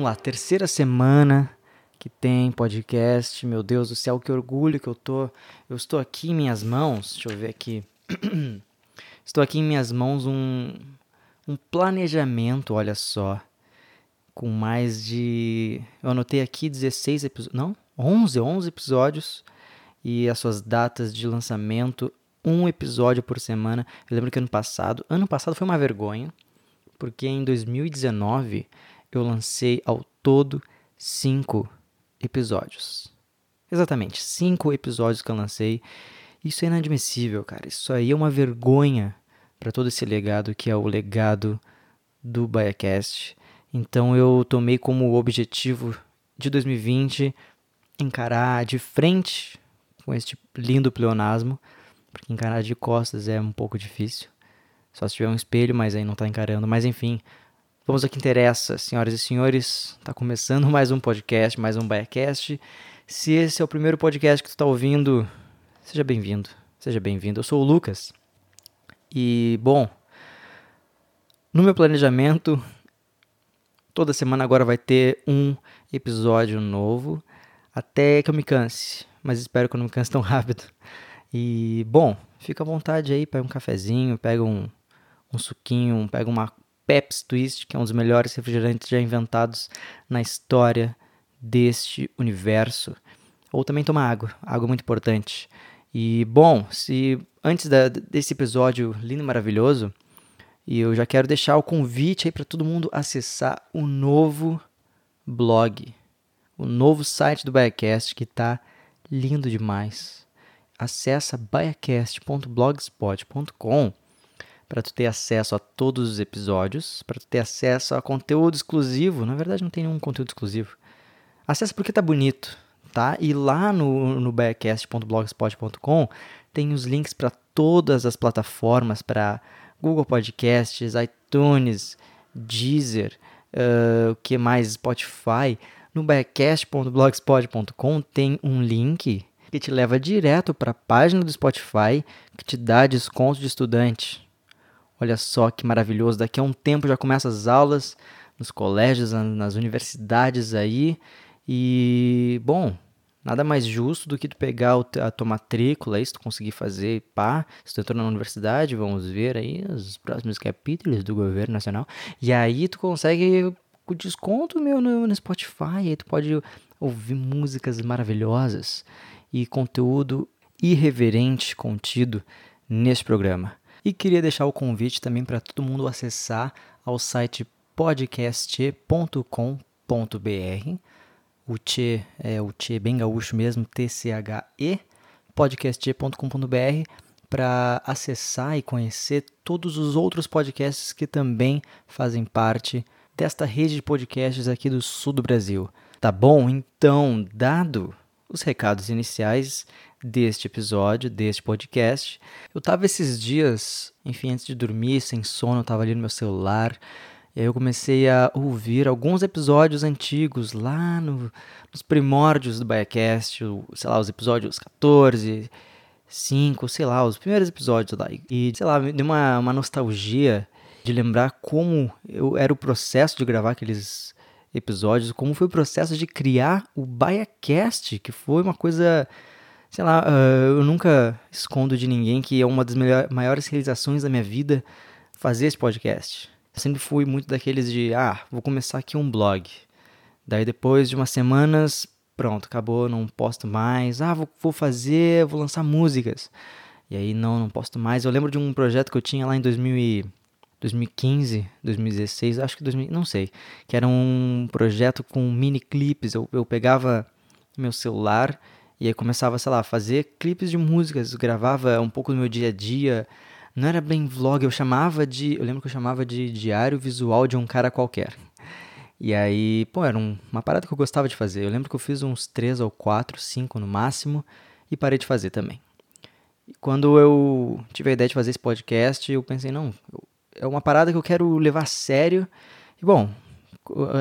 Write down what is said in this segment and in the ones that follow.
Vamos lá, terceira semana que tem podcast. Meu Deus do céu, que orgulho que eu tô. Eu estou aqui em minhas mãos. Deixa eu ver aqui. estou aqui em minhas mãos um, um planejamento, olha só. Com mais de. Eu anotei aqui 16 episódios. Não, 11, 11 episódios. E as suas datas de lançamento. Um episódio por semana. Eu lembro que ano passado. Ano passado foi uma vergonha. Porque em 2019 eu lancei ao todo cinco episódios. Exatamente, cinco episódios que eu lancei. Isso é inadmissível, cara. Isso aí é uma vergonha para todo esse legado que é o legado do BaiaCast. Então eu tomei como objetivo de 2020 encarar de frente com este lindo pleonasmo, porque encarar de costas é um pouco difícil. Só se tiver um espelho, mas aí não tá encarando. Mas enfim, Vamos ao que interessa, senhoras e senhores. Está começando mais um podcast, mais um Biacast. Se esse é o primeiro podcast que tu está ouvindo, seja bem-vindo. Seja bem-vindo. Eu sou o Lucas. E, bom, no meu planejamento, toda semana agora vai ter um episódio novo, até que eu me canse. Mas espero que eu não me canse tão rápido. E, bom, fica à vontade aí, pega um cafezinho, pega um, um suquinho, pega uma Pepsi Twist, que é um dos melhores refrigerantes já inventados na história deste universo. Ou também tomar água, água muito importante. E bom, se antes da, desse episódio lindo e maravilhoso, e eu já quero deixar o convite aí para todo mundo acessar o novo blog, o novo site do Biacast que está lindo demais. Acesse biacast.blogspot.com para tu ter acesso a todos os episódios, para tu ter acesso a conteúdo exclusivo. Na verdade, não tem nenhum conteúdo exclusivo. Acesse porque tá bonito, tá? E lá no, no backcast.blogspot.com tem os links para todas as plataformas, para Google Podcasts, iTunes, Deezer, uh, o que mais? Spotify. No backcast.blogspot.com tem um link que te leva direto para a página do Spotify que te dá desconto de estudante. Olha só que maravilhoso. Daqui a um tempo já começam as aulas nos colégios, nas universidades aí. E, bom, nada mais justo do que tu pegar a tua matrícula aí, se tu conseguir fazer, pá, se tu entrou na universidade, vamos ver aí os próximos capítulos do governo nacional. E aí tu consegue o desconto, meu, no Spotify. Aí tu pode ouvir músicas maravilhosas e conteúdo irreverente contido neste programa. E queria deixar o convite também para todo mundo acessar ao site podcast.com.br. O Tchê é o Tchê bem gaúcho mesmo, T-C-H-E, podcast.com.br, para acessar e conhecer todos os outros podcasts que também fazem parte desta rede de podcasts aqui do sul do Brasil. Tá bom? Então, dado os recados iniciais deste episódio, deste podcast. Eu tava esses dias, enfim, antes de dormir, sem sono, eu tava ali no meu celular. E aí eu comecei a ouvir alguns episódios antigos lá no, nos primórdios do Biacast, sei lá, os episódios 14, 5, sei lá, os primeiros episódios lá. E, sei lá, me deu uma, uma nostalgia de lembrar como eu, era o processo de gravar aqueles episódios, como foi o processo de criar o BaiaCast, que foi uma coisa, sei lá, uh, eu nunca escondo de ninguém que é uma das maiores realizações da minha vida fazer esse podcast. Eu sempre fui muito daqueles de, ah, vou começar aqui um blog. Daí depois de umas semanas, pronto, acabou, não posto mais. Ah, vou, vou fazer, vou lançar músicas. E aí não, não posto mais. Eu lembro de um projeto que eu tinha lá em 2000 e 2015, 2016, acho que 2000, não sei, que era um projeto com mini clipes. Eu, eu pegava meu celular e aí começava, sei lá, a fazer clipes de músicas, gravava um pouco do meu dia a dia. Não era bem vlog, eu chamava de, eu lembro que eu chamava de diário visual de um cara qualquer. E aí, pô, era um, uma parada que eu gostava de fazer. Eu lembro que eu fiz uns três ou quatro, cinco no máximo e parei de fazer também. Quando eu tive a ideia de fazer esse podcast, eu pensei, não, eu é uma parada que eu quero levar a sério. E bom,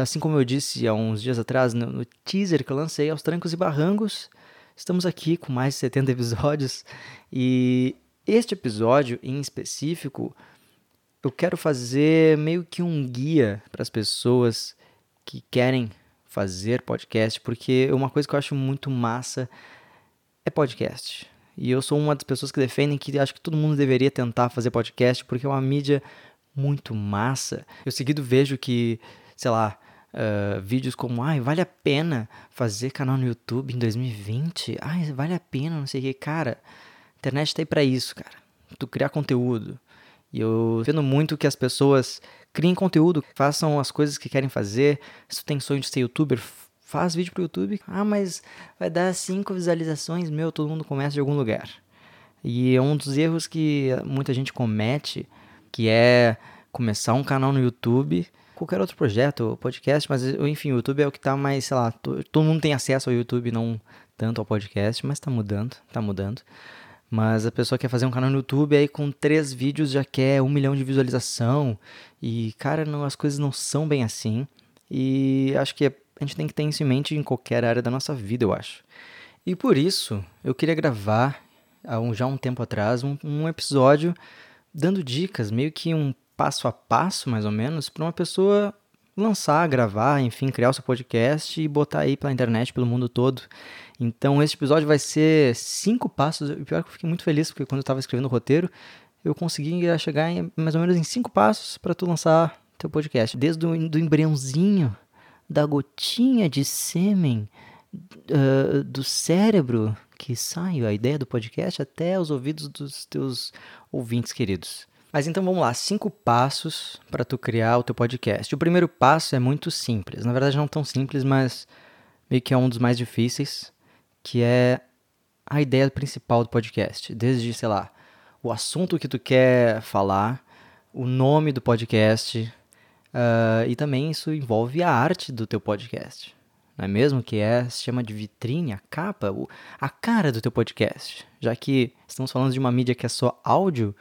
assim como eu disse há uns dias atrás no, no teaser que eu lancei aos trancos e barrancos, estamos aqui com mais de 70 episódios e este episódio em específico eu quero fazer meio que um guia para as pessoas que querem fazer podcast, porque uma coisa que eu acho muito massa é podcast. E eu sou uma das pessoas que defendem que acho que todo mundo deveria tentar fazer podcast, porque é uma mídia muito massa. Eu seguido vejo que, sei lá, uh, vídeos como, ai, vale a pena fazer canal no YouTube em 2020? Ai, vale a pena, não sei o que. Cara, a internet tá aí pra isso, cara. Tu criar conteúdo. E eu vendo muito que as pessoas criem conteúdo, façam as coisas que querem fazer. Se tu tem sonho de ser youtuber, faz vídeo pro YouTube. Ah, mas vai dar cinco visualizações, meu, todo mundo começa de algum lugar. E é um dos erros que muita gente comete, que é começar um canal no YouTube, qualquer outro projeto, podcast, mas enfim, o YouTube é o que tá mais, sei lá, todo mundo tem acesso ao YouTube, não tanto ao podcast, mas tá mudando, tá mudando. Mas a pessoa quer fazer um canal no YouTube, aí com três vídeos já quer um milhão de visualização. E, cara, não, as coisas não são bem assim. E acho que a gente tem que ter isso em mente em qualquer área da nossa vida, eu acho. E por isso, eu queria gravar, já um tempo atrás, um, um episódio dando dicas, meio que um passo a passo, mais ou menos, para uma pessoa lançar, gravar, enfim, criar o seu podcast e botar aí pela internet, pelo mundo todo. Então, esse episódio vai ser cinco passos. E pior que eu fiquei muito feliz, porque quando eu estava escrevendo o roteiro, eu consegui chegar em, mais ou menos em cinco passos para tu lançar teu podcast. Desde o do embriãozinho da gotinha de sêmen uh, do cérebro que sai a ideia do podcast até os ouvidos dos teus ouvintes queridos. Mas então vamos lá, cinco passos para tu criar o teu podcast. O primeiro passo é muito simples, na verdade não tão simples, mas meio que é um dos mais difíceis, que é a ideia principal do podcast. Desde, sei lá, o assunto que tu quer falar, o nome do podcast, Uh, e também isso envolve a arte do teu podcast, não é mesmo? Que é, se chama de vitrine, a capa, a cara do teu podcast. Já que estamos falando de uma mídia que é só áudio,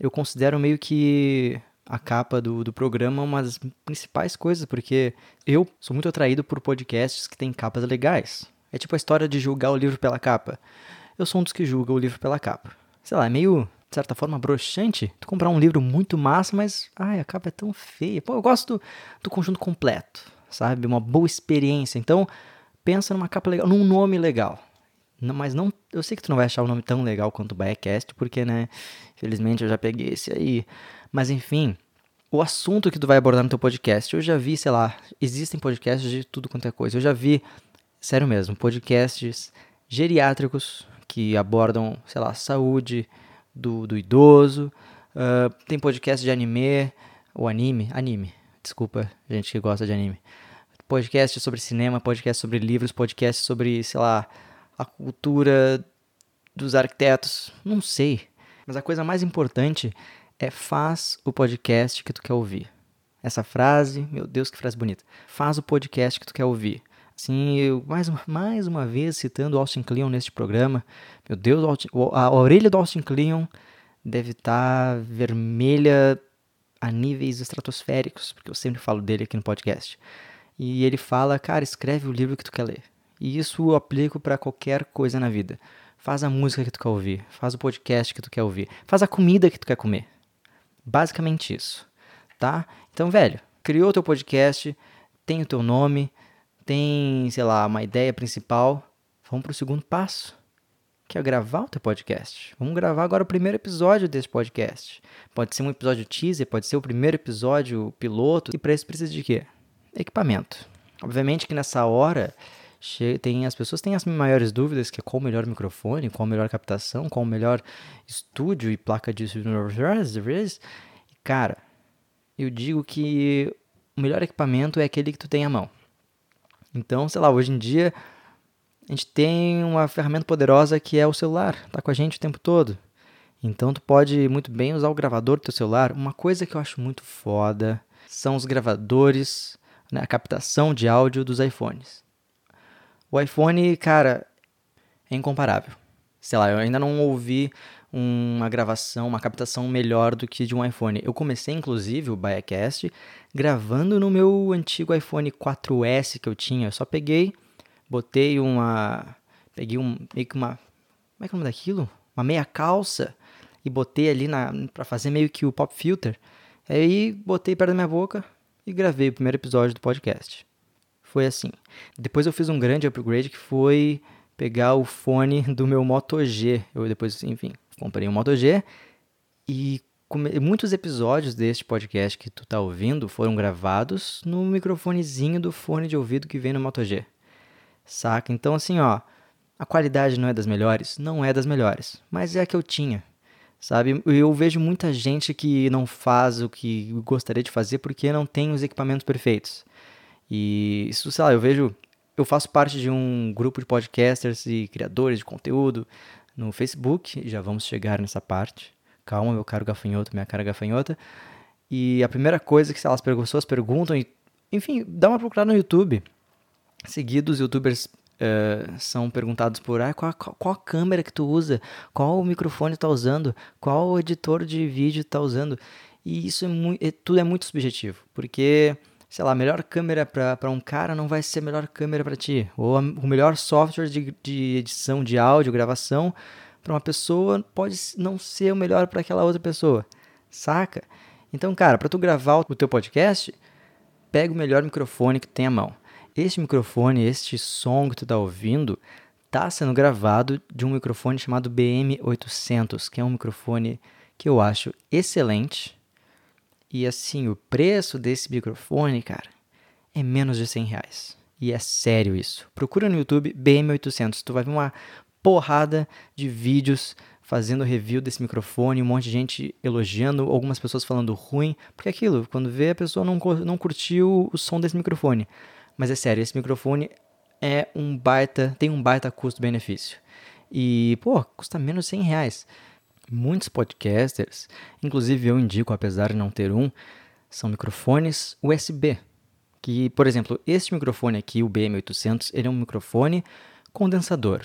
eu considero meio que a capa do, do programa uma das principais coisas, porque eu sou muito atraído por podcasts que têm capas legais. É tipo a história de julgar o livro pela capa. Eu sou um dos que julga o livro pela capa. Sei lá, é meio de certa forma, broxante, tu comprar um livro muito massa, mas, ai, a capa é tão feia. Pô, eu gosto do, do conjunto completo, sabe? Uma boa experiência. Então, pensa numa capa legal, num nome legal. Não, mas não, eu sei que tu não vai achar o nome tão legal quanto o Biacast, porque, né, infelizmente eu já peguei esse aí. Mas, enfim, o assunto que tu vai abordar no teu podcast. Eu já vi, sei lá, existem podcasts de tudo quanto é coisa. Eu já vi, sério mesmo, podcasts geriátricos que abordam, sei lá, saúde, do, do idoso. Uh, tem podcast de anime, ou anime, anime, desculpa, gente que gosta de anime. Podcast sobre cinema, podcast sobre livros, podcast sobre, sei lá, a cultura dos arquitetos, não sei. Mas a coisa mais importante é faz o podcast que tu quer ouvir. Essa frase, meu Deus, que frase bonita. Faz o podcast que tu quer ouvir. Assim, eu, mais, mais uma vez citando Austin Kleon neste programa. Meu Deus, a orelha do Austin Kleon deve estar tá vermelha a níveis estratosféricos, porque eu sempre falo dele aqui no podcast. E ele fala, cara, escreve o livro que tu quer ler. E isso eu aplico para qualquer coisa na vida. Faz a música que tu quer ouvir, faz o podcast que tu quer ouvir, faz a comida que tu quer comer. Basicamente isso, tá? Então, velho, criou teu podcast, tem o teu nome, tem, sei lá, uma ideia principal, vamos para o segundo passo, que é gravar o teu podcast. Vamos gravar agora o primeiro episódio desse podcast. Pode ser um episódio teaser, pode ser o primeiro episódio piloto. E para isso precisa de quê? Equipamento. Obviamente que nessa hora tem as pessoas têm as maiores dúvidas que é qual o melhor microfone, qual a melhor captação, qual o melhor estúdio e placa de cara, eu digo que o melhor equipamento é aquele que tu tem à mão. Então, sei lá, hoje em dia a gente tem uma ferramenta poderosa que é o celular, tá com a gente o tempo todo. Então tu pode muito bem usar o gravador do teu celular. Uma coisa que eu acho muito foda são os gravadores, né, a captação de áudio dos iPhones. O iPhone, cara, é incomparável. Sei lá, eu ainda não ouvi uma gravação, uma captação melhor do que de um iPhone. Eu comecei, inclusive, o Biacast gravando no meu antigo iPhone 4S que eu tinha. Eu só peguei, botei uma. Peguei um. meio que uma. Como é que é o nome daquilo? Uma meia calça e botei ali na para fazer meio que o pop filter. Aí botei perto da minha boca e gravei o primeiro episódio do podcast. foi assim. Depois eu fiz um grande upgrade que foi pegar o fone do meu Moto G. Eu depois, enfim, comprei um Moto G e muitos episódios deste podcast que tu tá ouvindo foram gravados no microfonezinho do fone de ouvido que vem no Moto G. Saca? Então assim, ó, a qualidade não é das melhores, não é das melhores, mas é a que eu tinha. Sabe? Eu vejo muita gente que não faz o que gostaria de fazer porque não tem os equipamentos perfeitos. E isso, sei lá, eu vejo eu faço parte de um grupo de podcasters e criadores de conteúdo no Facebook, já vamos chegar nessa parte. Calma, meu caro gafanhoto, minha cara gafanhota. E a primeira coisa que as pessoas perguntam, e, enfim, dá uma procurada no YouTube. Seguidos, youtubers uh, são perguntados por ah, qual, qual, câmera que tu usa, qual microfone tu tá usando, qual editor de vídeo tu tá usando. E isso é muito, é, tudo é muito subjetivo, porque sei lá, a melhor câmera para um cara não vai ser a melhor câmera para ti. Ou a, o melhor software de, de edição de áudio, gravação, para uma pessoa pode não ser o melhor para aquela outra pessoa. Saca? Então, cara, para tu gravar o teu podcast, pega o melhor microfone que tem à mão. Este microfone, este som que tu tá ouvindo, tá sendo gravado de um microfone chamado BM800, que é um microfone que eu acho excelente e assim, o preço desse microfone, cara, é menos de 100 reais. E é sério isso. Procura no YouTube BM800. Tu vai ver uma porrada de vídeos fazendo review desse microfone, um monte de gente elogiando, algumas pessoas falando ruim. Porque é aquilo, quando vê a pessoa não, não curtiu o som desse microfone. Mas é sério, esse microfone é um baita, tem um baita custo-benefício. E, pô, custa menos de 100 reais. Muitos podcasters, inclusive eu indico, apesar de não ter um, são microfones USB. Que, por exemplo, este microfone aqui, o BM800, ele é um microfone condensador.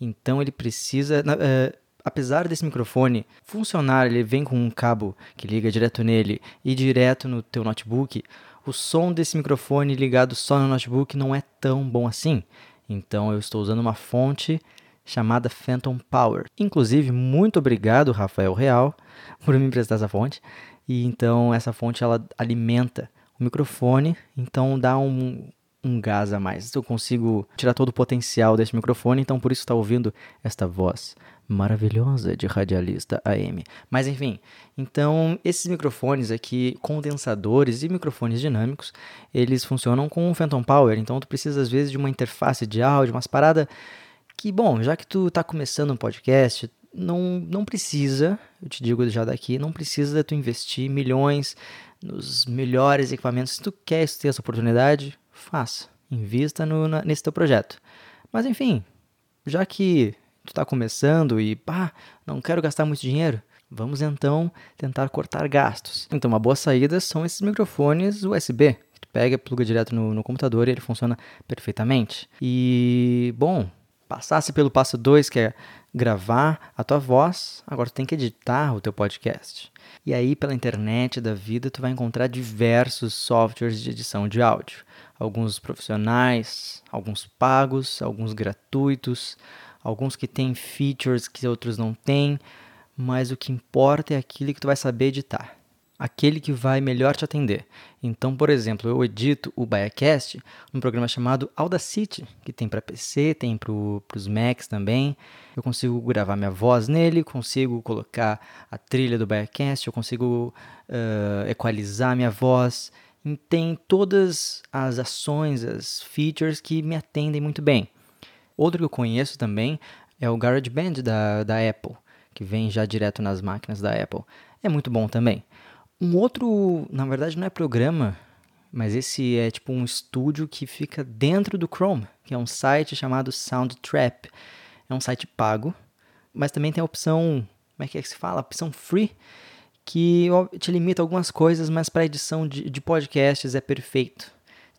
Então ele precisa, uh, apesar desse microfone funcionar, ele vem com um cabo que liga direto nele e direto no teu notebook. O som desse microfone ligado só no notebook não é tão bom assim. Então eu estou usando uma fonte chamada Phantom Power. Inclusive, muito obrigado, Rafael Real, por me emprestar essa fonte. E então essa fonte ela alimenta o microfone, então dá um, um gás a mais. Eu consigo tirar todo o potencial desse microfone, então por isso está ouvindo esta voz maravilhosa de radialista AM. Mas enfim, então esses microfones aqui, condensadores e microfones dinâmicos, eles funcionam com o Phantom Power, então tu precisa às vezes de uma interface de áudio, umas paradas que, bom, já que tu tá começando um podcast, não, não precisa, eu te digo já daqui, não precisa tu investir milhões nos melhores equipamentos. Se tu quer ter essa oportunidade, faça. Invista no, na, nesse teu projeto. Mas enfim, já que tu tá começando e pá, não quero gastar muito dinheiro, vamos então tentar cortar gastos. Então, uma boa saída são esses microfones USB. Tu pega, pluga direto no, no computador e ele funciona perfeitamente. E, bom, passasse pelo passo 2, que é gravar a tua voz, agora tu tem que editar o teu podcast. E aí pela internet da vida tu vai encontrar diversos softwares de edição de áudio, alguns profissionais, alguns pagos, alguns gratuitos, alguns que têm features que outros não têm, mas o que importa é aquilo que tu vai saber editar aquele que vai melhor te atender. Então, por exemplo, eu edito o Biacast num programa chamado Audacity, que tem para PC, tem para os Macs também. Eu consigo gravar minha voz nele, consigo colocar a trilha do Biacast, eu consigo uh, equalizar minha voz. E tem todas as ações, as features que me atendem muito bem. Outro que eu conheço também é o GarageBand da, da Apple, que vem já direto nas máquinas da Apple. É muito bom também. Um outro, na verdade não é programa, mas esse é tipo um estúdio que fica dentro do Chrome, que é um site chamado Soundtrap. É um site pago, mas também tem a opção, como é que, é que se fala? A opção free, que te limita algumas coisas, mas para edição de, de podcasts é perfeito.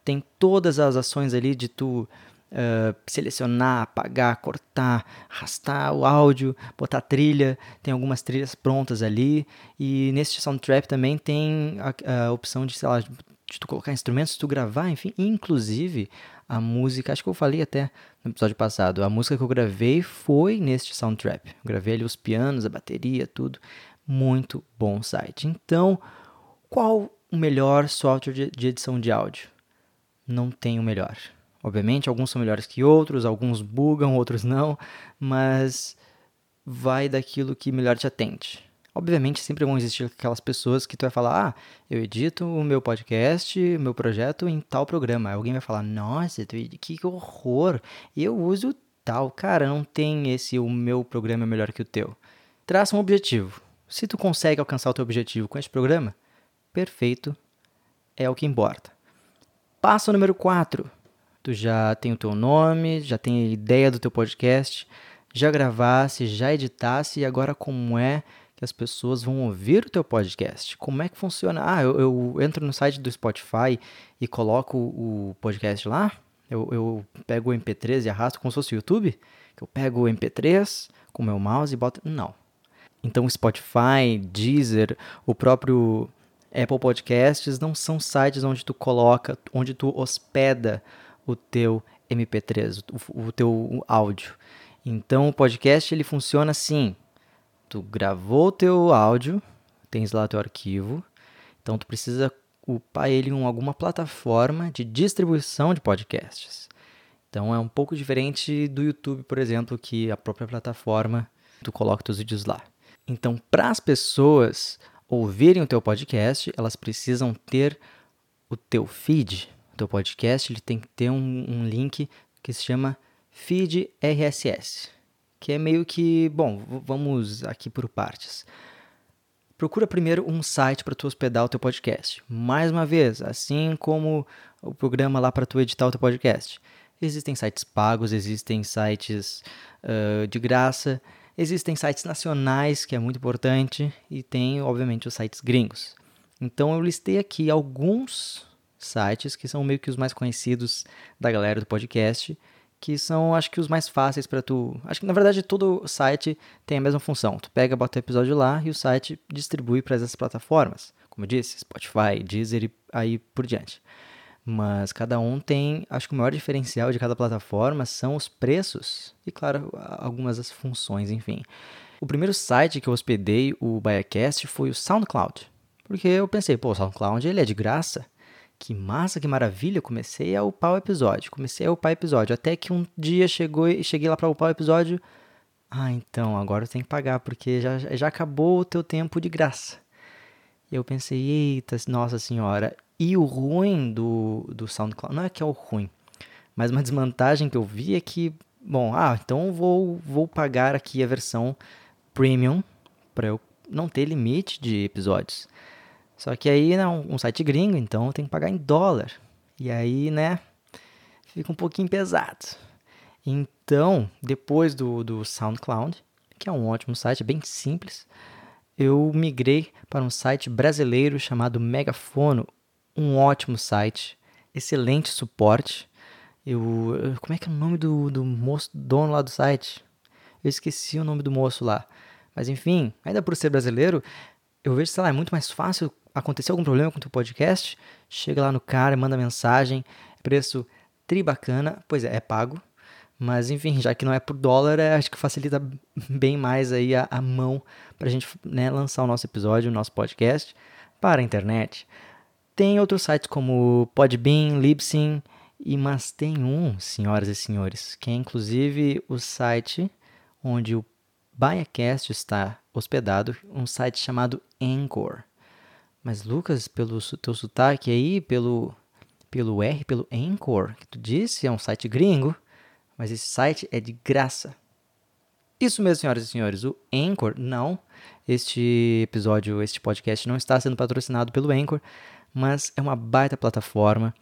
Tem todas as ações ali de tu uh, selecionar, apagar, cortar, arrastar o áudio, botar trilha. Tem algumas trilhas prontas ali. E nesse Soundtrap também tem a, a opção de, sei lá, de tu colocar instrumentos, tu gravar, enfim. Inclusive, a música, acho que eu falei até no episódio passado, a música que eu gravei foi neste Soundtrap. Eu gravei ali os pianos, a bateria, tudo. Muito bom site. Então, qual o melhor software de, de edição de áudio? não tem o melhor. Obviamente, alguns são melhores que outros, alguns bugam, outros não, mas vai daquilo que melhor te atende. Obviamente, sempre vão existir aquelas pessoas que tu vai falar: ah, eu edito o meu podcast, o meu projeto em tal programa. Aí alguém vai falar: nossa, que horror, eu uso tal. Cara, não tem esse o meu programa é melhor que o teu. Traça um objetivo. Se tu consegue alcançar o teu objetivo com esse programa, perfeito, é o que importa. Passo número 4. Tu já tem o teu nome, já tem a ideia do teu podcast, já gravasse, já editasse e agora como é que as pessoas vão ouvir o teu podcast. Como é que funciona? Ah, eu, eu entro no site do Spotify e coloco o podcast lá? Eu, eu pego o MP3 e arrasto como se fosse o YouTube? Eu pego o MP3 com o meu mouse e boto... Não. Então, Spotify, Deezer, o próprio Apple Podcasts não são sites onde tu coloca, onde tu hospeda o teu MP3, o, o teu áudio. Então, o podcast ele funciona assim tu gravou o teu áudio, tens lá teu arquivo, então tu precisa upar ele em alguma plataforma de distribuição de podcasts. Então é um pouco diferente do YouTube, por exemplo, que a própria plataforma tu coloca teus vídeos lá. Então, para as pessoas ouvirem o teu podcast, elas precisam ter o teu feed. Teu podcast ele tem que ter um, um link que se chama feed RSS que é meio que, bom, vamos aqui por partes. Procura primeiro um site para tu hospedar o teu podcast. Mais uma vez, assim como o programa lá para tu editar o teu podcast. Existem sites pagos, existem sites uh, de graça, existem sites nacionais, que é muito importante, e tem, obviamente, os sites gringos. Então eu listei aqui alguns sites que são meio que os mais conhecidos da galera do podcast que são, acho que, os mais fáceis para tu. Acho que, na verdade, todo site tem a mesma função. Tu pega, bota o episódio lá e o site distribui para essas plataformas. Como eu disse, Spotify, Deezer e aí por diante. Mas cada um tem, acho que o maior diferencial de cada plataforma são os preços e, claro, algumas das funções, enfim. O primeiro site que eu hospedei o Biacast foi o SoundCloud. Porque eu pensei, pô, o SoundCloud ele é de graça que massa, que maravilha, comecei a upar o episódio, comecei a upar o episódio, até que um dia chegou e cheguei lá para upar o episódio, ah, então, agora eu tenho que pagar, porque já, já acabou o teu tempo de graça. Eu pensei, eita, nossa senhora, e o ruim do, do SoundCloud, não é que é o ruim, mas uma desvantagem que eu vi é que, bom, ah, então vou, vou pagar aqui a versão premium, para eu não ter limite de episódios. Só que aí é um, um site gringo, então tem que pagar em dólar. E aí, né, fica um pouquinho pesado. Então, depois do, do SoundCloud, que é um ótimo site, bem simples, eu migrei para um site brasileiro chamado Megafono, um ótimo site, excelente suporte. Eu, como é que é o nome do, do moço, dono lá do site? Eu esqueci o nome do moço lá. Mas enfim, ainda por ser brasileiro, eu vejo, sei lá, é muito mais fácil aconteceu algum problema com o teu podcast, chega lá no cara, manda mensagem, preço tri bacana, pois é, é pago, mas enfim, já que não é por dólar, é, acho que facilita bem mais aí a, a mão para a gente né, lançar o nosso episódio, o nosso podcast para a internet. Tem outros sites como Podbean, Libsyn, e mas tem um, senhoras e senhores, que é inclusive o site onde o BaiaCast está hospedado, um site chamado Anchor. Mas Lucas, pelo teu sotaque aí, pelo pelo R, pelo Anchor, que tu disse, é um site gringo, mas esse site é de graça. Isso mesmo, senhoras e senhores, o Anchor não. Este episódio, este podcast não está sendo patrocinado pelo Anchor, mas é uma baita plataforma.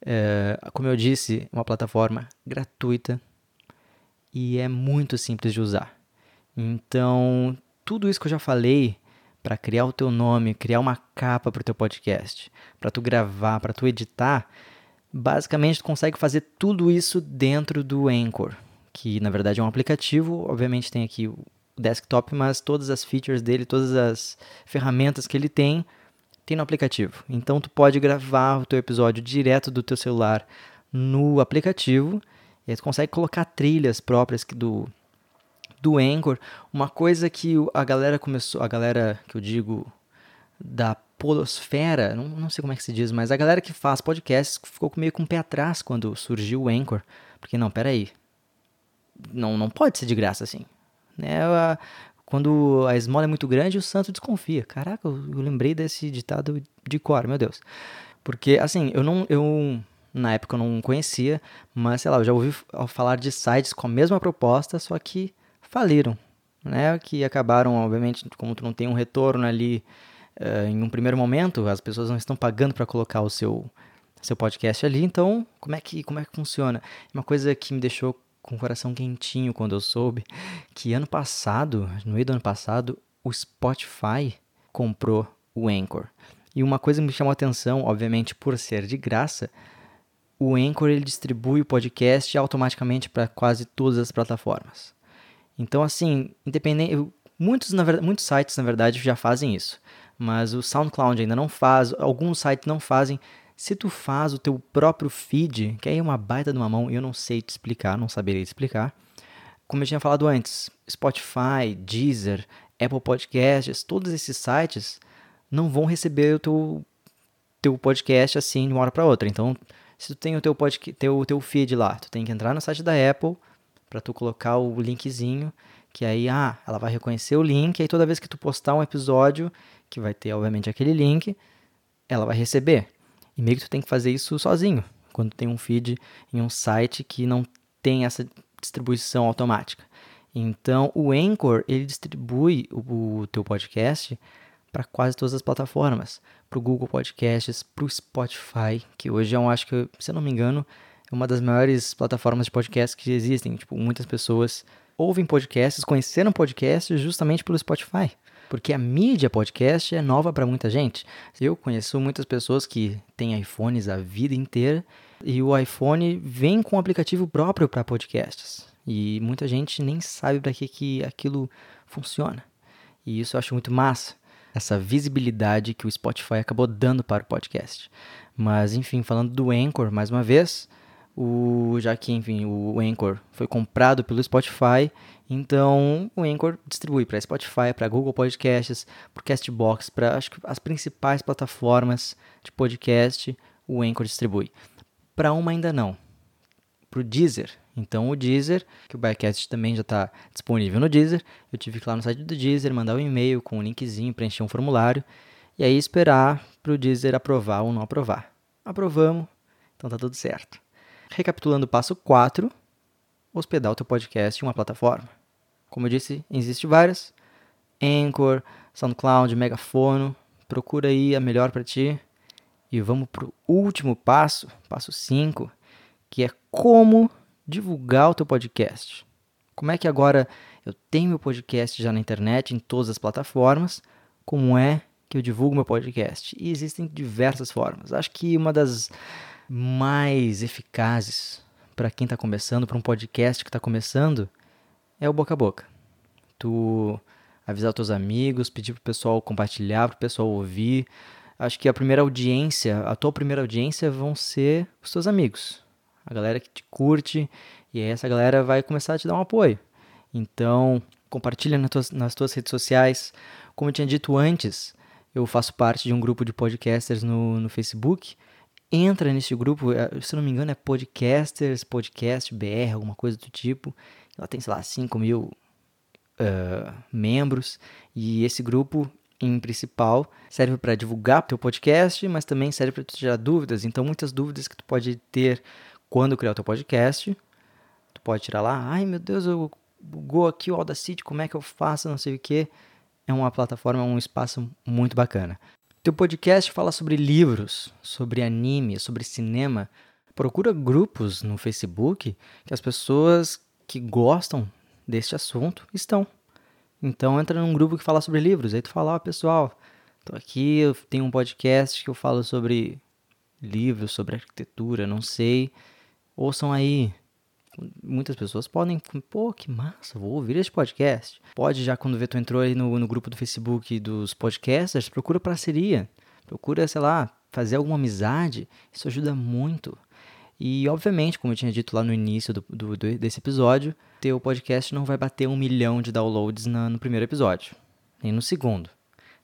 É, como eu disse, uma plataforma gratuita e é muito simples de usar. Então, tudo isso que eu já falei para criar o teu nome, criar uma capa para o teu podcast, para tu gravar, para tu editar, basicamente tu consegue fazer tudo isso dentro do Anchor, que na verdade é um aplicativo, obviamente tem aqui o desktop, mas todas as features dele, todas as ferramentas que ele tem, tem no aplicativo. Então tu pode gravar o teu episódio direto do teu celular no aplicativo, e aí tu consegue colocar trilhas próprias do do Anchor, uma coisa que a galera começou, a galera que eu digo da podosfera, não, não sei como é que se diz, mas a galera que faz podcasts ficou meio com o pé atrás quando surgiu o Anchor. Porque, não, peraí. Não, não pode ser de graça assim. Né? Quando a esmola é muito grande, o santo desconfia. Caraca, eu, eu lembrei desse ditado de cor, meu Deus. Porque, assim, eu não. Eu, na época eu não conhecia, mas sei lá, eu já ouvi falar de sites com a mesma proposta, só que faliram, né? Que acabaram, obviamente, como tu não tem um retorno ali uh, em um primeiro momento, as pessoas não estão pagando para colocar o seu seu podcast ali, então como é que como é que funciona? Uma coisa que me deixou com o coração quentinho quando eu soube que ano passado, no meio do ano passado, o Spotify comprou o Anchor. E uma coisa que me chamou a atenção, obviamente por ser de graça, o Anchor ele distribui o podcast automaticamente para quase todas as plataformas. Então, assim, independente, muitos, na verdade, muitos sites na verdade já fazem isso, mas o SoundCloud ainda não faz, alguns sites não fazem. Se tu faz o teu próprio feed, que aí é uma baita de uma mão, eu não sei te explicar, não saberia te explicar. Como eu tinha falado antes, Spotify, Deezer, Apple Podcasts, todos esses sites não vão receber o teu, teu podcast assim de uma hora para outra. Então, se tu tem o teu, podcast, teu, teu feed lá, tu tem que entrar no site da Apple para tu colocar o linkzinho, que aí ah, ela vai reconhecer o link, e aí toda vez que tu postar um episódio, que vai ter obviamente aquele link, ela vai receber. E meio que tu tem que fazer isso sozinho, quando tem um feed em um site que não tem essa distribuição automática. Então, o Anchor, ele distribui o, o teu podcast para quase todas as plataformas, para o Google Podcasts, para o Spotify, que hoje eu acho que, se eu não me engano, é uma das maiores plataformas de podcast que existem. Tipo, muitas pessoas ouvem podcasts, conheceram podcasts justamente pelo Spotify. Porque a mídia podcast é nova para muita gente. Eu conheço muitas pessoas que têm iPhones a vida inteira e o iPhone vem com um aplicativo próprio para podcasts. E muita gente nem sabe para que, que aquilo funciona. E isso eu acho muito massa essa visibilidade que o Spotify acabou dando para o podcast. Mas, enfim, falando do Anchor, mais uma vez, o, já que, enfim, o Anchor foi comprado pelo Spotify, então o Anchor distribui para Spotify, para Google Podcasts, para Castbox, para acho que as principais plataformas de podcast, o Anchor distribui. Para uma ainda não, para o Deezer. Então o Deezer, que o Biacast também já está disponível no Deezer, eu tive que ir lá no site do Deezer, mandar um e-mail com um linkzinho, preencher um formulário e aí esperar para o Deezer aprovar ou não aprovar. Aprovamos, então tá tudo certo. Recapitulando o passo 4, hospedar o teu podcast em uma plataforma. Como eu disse, existe várias. Anchor, SoundCloud, Megafono. Procura aí a melhor para ti. E vamos pro último passo, passo 5, que é como divulgar o teu podcast. Como é que agora eu tenho meu podcast já na internet, em todas as plataformas, como é que eu divulgo meu podcast? E existem diversas formas. Acho que uma das mais eficazes para quem está começando, para um podcast que está começando, é o boca a boca. Tu avisar os teus amigos, pedir para o pessoal compartilhar, para o pessoal ouvir. Acho que a primeira audiência, a tua primeira audiência vão ser os teus amigos a galera que te curte, e essa galera vai começar a te dar um apoio. Então, compartilha nas tuas, nas tuas redes sociais. Como eu tinha dito antes, eu faço parte de um grupo de podcasters no, no Facebook. Entra nesse grupo, é, se não me engano, é Podcasters, Podcast BR, alguma coisa do tipo. Ela tem, sei lá, 5 mil uh, membros. E esse grupo, em principal, serve para divulgar o teu podcast, mas também serve para tirar dúvidas. Então, muitas dúvidas que tu pode ter quando criar o teu podcast, tu pode tirar lá, ai meu Deus, eu bugou aqui o Audacity, como é que eu faço, não sei o que. É uma plataforma, um espaço muito bacana. Teu podcast fala sobre livros, sobre anime, sobre cinema. Procura grupos no Facebook que as pessoas que gostam deste assunto estão. Então entra num grupo que fala sobre livros, aí tu fala, ó oh, pessoal, tô aqui, eu tenho um podcast que eu falo sobre livros, sobre arquitetura, não sei ouçam aí. Muitas pessoas podem, pô, que massa, vou ouvir esse podcast. Pode já, quando vê tu entrou aí no, no grupo do Facebook dos podcasters, procura parceria. Procura, sei lá, fazer alguma amizade. Isso ajuda muito. E, obviamente, como eu tinha dito lá no início do, do, desse episódio, teu podcast não vai bater um milhão de downloads na, no primeiro episódio, nem no segundo,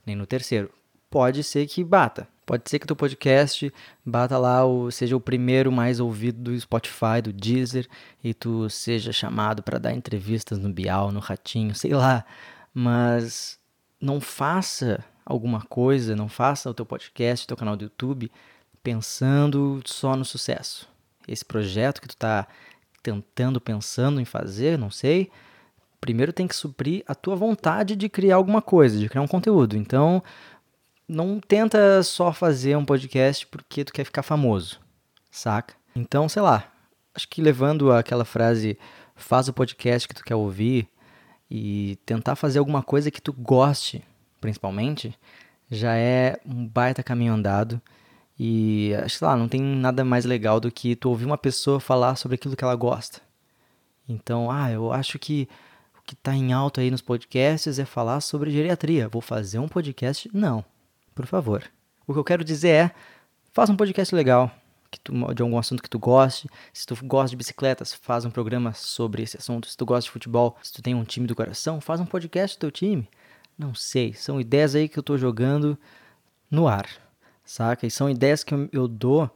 nem no terceiro. Pode ser que bata. Pode ser que teu podcast bata lá, o, seja o primeiro mais ouvido do Spotify, do Deezer, e tu seja chamado para dar entrevistas no Bial, no Ratinho, sei lá. Mas não faça alguma coisa, não faça o teu podcast, o teu canal do YouTube pensando só no sucesso. Esse projeto que tu tá tentando, pensando em fazer, não sei, primeiro tem que suprir a tua vontade de criar alguma coisa, de criar um conteúdo. Então, não tenta só fazer um podcast porque tu quer ficar famoso, saca? Então, sei lá, acho que levando aquela frase, faz o podcast que tu quer ouvir e tentar fazer alguma coisa que tu goste, principalmente, já é um baita caminho andado. E, sei lá, não tem nada mais legal do que tu ouvir uma pessoa falar sobre aquilo que ela gosta. Então, ah, eu acho que o que está em alta aí nos podcasts é falar sobre geriatria. Vou fazer um podcast? Não por favor. O que eu quero dizer é, faça um podcast legal, tu, de algum assunto que tu goste. Se tu gosta de bicicletas, faz um programa sobre esse assunto. Se tu gosta de futebol, se tu tem um time do coração, faz um podcast do teu time. Não sei, são ideias aí que eu tô jogando no ar, saca? E são ideias que eu, eu dou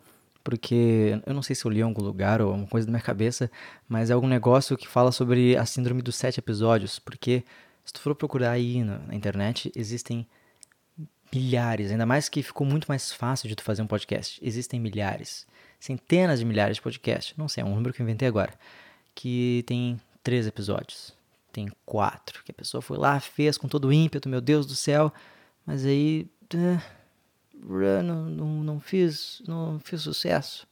porque eu não sei se eu li em algum lugar ou uma coisa da minha cabeça, mas é algum negócio que fala sobre a síndrome dos sete episódios, porque se tu for procurar aí na, na internet, existem milhares, ainda mais que ficou muito mais fácil de tu fazer um podcast. Existem milhares, centenas de milhares de podcasts, não sei, é um número que eu inventei agora, que tem três episódios, tem quatro, que a pessoa foi lá, fez com todo o ímpeto, meu Deus do céu, mas aí uh, não, não, não, fiz, não fiz sucesso.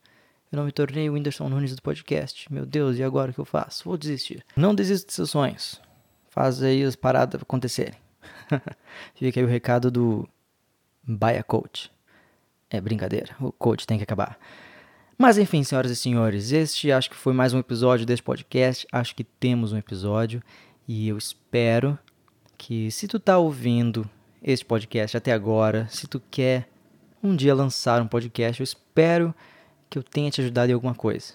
Eu não me tornei o Whindersson Nunes do podcast. Meu Deus, e agora o que eu faço? Vou desistir. Não desista de seus sonhos. Faz aí as paradas acontecerem. Fica aí o recado do by a coach. É brincadeira, o coach tem que acabar. Mas enfim, senhoras e senhores, este acho que foi mais um episódio deste podcast. Acho que temos um episódio e eu espero que se tu tá ouvindo este podcast até agora, se tu quer um dia lançar um podcast, eu espero que eu tenha te ajudado em alguma coisa.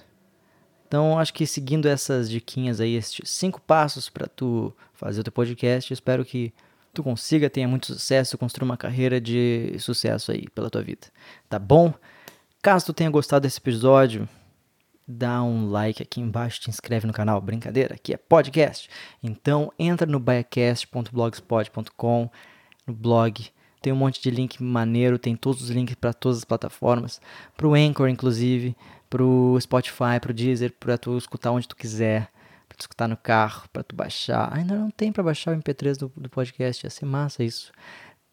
Então, acho que seguindo essas diquinhas aí, estes cinco passos para tu fazer o teu podcast, eu espero que tu consiga, tenha muito sucesso, construa uma carreira de sucesso aí pela tua vida, tá bom? Caso tu tenha gostado desse episódio, dá um like aqui embaixo, te inscreve no canal, brincadeira, aqui é podcast. Então entra no biacast.blogspot.com, no blog, tem um monte de link maneiro, tem todos os links para todas as plataformas, pro Anchor inclusive, pro Spotify, pro Deezer, para tu escutar onde tu quiser tu escutar no carro, para tu baixar. Ainda não tem para baixar o MP3 do, do podcast, ia ser massa isso.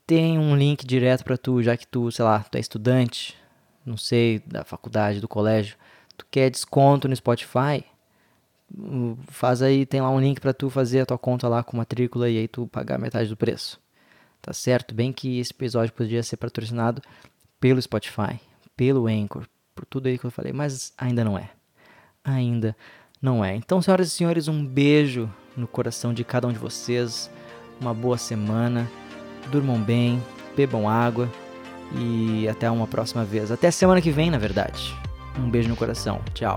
Tem um link direto para tu, já que tu, sei lá, tu é estudante, não sei, da faculdade, do colégio, tu quer desconto no Spotify, faz aí, tem lá um link para tu fazer a tua conta lá com matrícula e aí tu pagar metade do preço. Tá certo? Bem que esse episódio podia ser patrocinado pelo Spotify, pelo Anchor, por tudo aí que eu falei, mas ainda não é. Ainda não é. Então, senhoras e senhores, um beijo no coração de cada um de vocês. Uma boa semana. Durmam bem, bebam água e até uma próxima vez. Até semana que vem, na verdade. Um beijo no coração. Tchau.